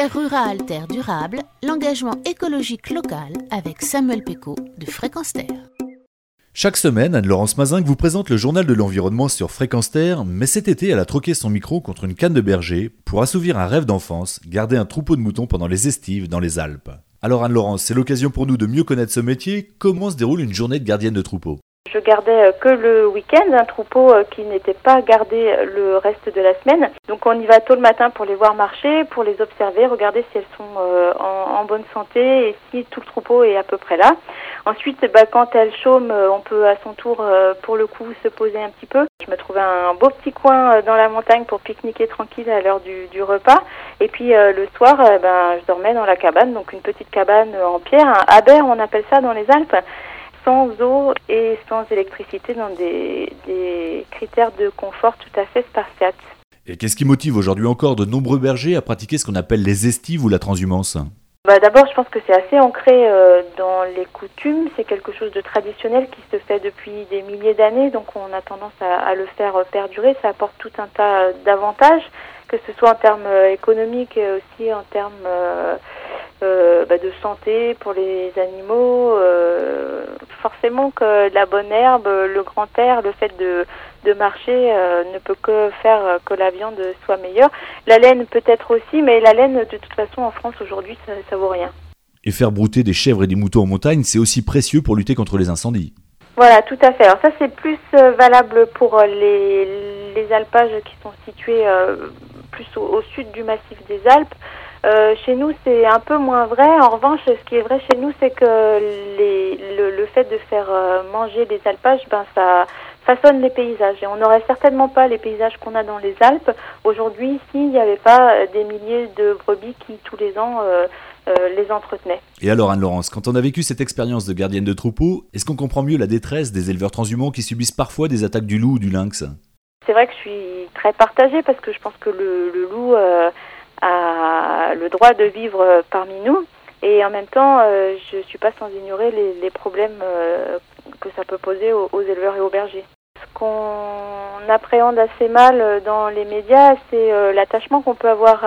Terre rurale, terre durable, l'engagement écologique local avec Samuel Péco de Fréquence Terre. Chaque semaine, Anne-Laurence Mazingue vous présente le journal de l'environnement sur Fréquence Terre, mais cet été, elle a troqué son micro contre une canne de berger pour assouvir un rêve d'enfance, garder un troupeau de moutons pendant les estives dans les Alpes. Alors Anne-Laurence, c'est l'occasion pour nous de mieux connaître ce métier. Comment se déroule une journée de gardienne de troupeau? Je gardais euh, que le week-end un troupeau euh, qui n'était pas gardé euh, le reste de la semaine. Donc on y va tôt le matin pour les voir marcher, pour les observer, regarder si elles sont en, bonne santé et si tout le troupeau est à peu près là. Ensuite, bah, quand elles chôment, on peut à son tour, pour le coup, se poser un petit peu. Je me trouvais un beau petit coin dans la montagne pour pique-niquer tranquille à l'heure du, repas. Et puis le soir, ben, je dormais dans la cabane, donc une petite cabane en pierre, un haber, on appelle ça dans les Alpes sans eau et sans électricité dans des, critères de confort tout à fait spartiates. Et qu'est-ce qui motive aujourd'hui encore de nombreux bergers à pratiquer ce qu'on appelle les estives ou la transhumance bah D'abord, je pense que c'est assez ancré euh, dans les coutumes. C'est quelque chose de traditionnel qui se fait depuis des milliers d'années, donc on a tendance à, le faire perdurer. Ça apporte tout un tas d'avantages, que ce soit en termes euh, économiques et aussi en termes euh, bah, de santé pour les animaux forcément que la bonne herbe, le grand air, le fait de, de marcher euh, ne peut que faire que la viande soit meilleure. La laine peut-être aussi, mais la laine, de toute façon, en France aujourd'hui, ça, ça vaut rien. Et faire brouter des chèvres et des moutons en montagne, c'est aussi précieux pour lutter contre les incendies. Voilà, tout à fait. Alors ça, c'est plus euh, valable pour les, les alpages qui sont situés euh, plus au, sud du massif des Alpes. Euh, chez nous, c'est un peu moins vrai. En revanche, ce qui est vrai chez nous, c'est que les, le, le, fait de faire euh, manger les alpages, ben ça façonne les paysages. Et on n'aurait certainement pas les paysages qu'on a dans les Alpes aujourd'hui s'il n'y avait pas euh, des milliers de brebis qui tous les ans euh, les entretenaient. Et alors Anne-Laurence, quand on a vécu cette expérience de gardienne de troupeau, est-ce qu'on comprend mieux la détresse des éleveurs transhumants qui subissent parfois des attaques du loup ou du lynx? C'est vrai que je suis très partagée parce que je pense que le, le loup a le droit de vivre parmi nous. Et en même temps, euh, je ne suis pas sans ignorer les, les problèmes euh, que ça peut poser aux, éleveurs et aux bergers. Ce qu'on appréhende assez mal dans les médias, c'est euh, l'attachement qu'on peut avoir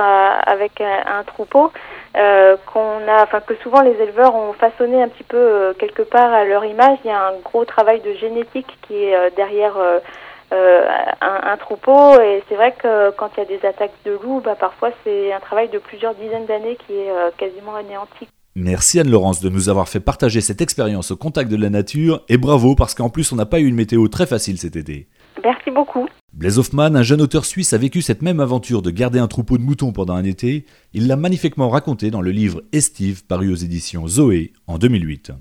avec un, troupeau, qu'on a, enfin que souvent les éleveurs ont façonné un petit peu quelque part à leur image. Il y a un gros travail de génétique qui est derrière euh, un, troupeau. Et c'est vrai que quand il y a des attaques de loups, bah, parfois c'est un travail de plusieurs dizaines d'années qui est euh, quasiment anéanti. Merci Anne-Laurence de nous avoir fait partager cette expérience au contact de la nature et bravo parce qu'en plus on n'a pas eu une météo très facile cet été. Merci beaucoup. Blaise Hoffman, un jeune auteur suisse, a vécu cette même aventure de garder un troupeau de moutons pendant un été. Il l'a magnifiquement raconté dans le livre Estive paru aux éditions Zoé en 2008.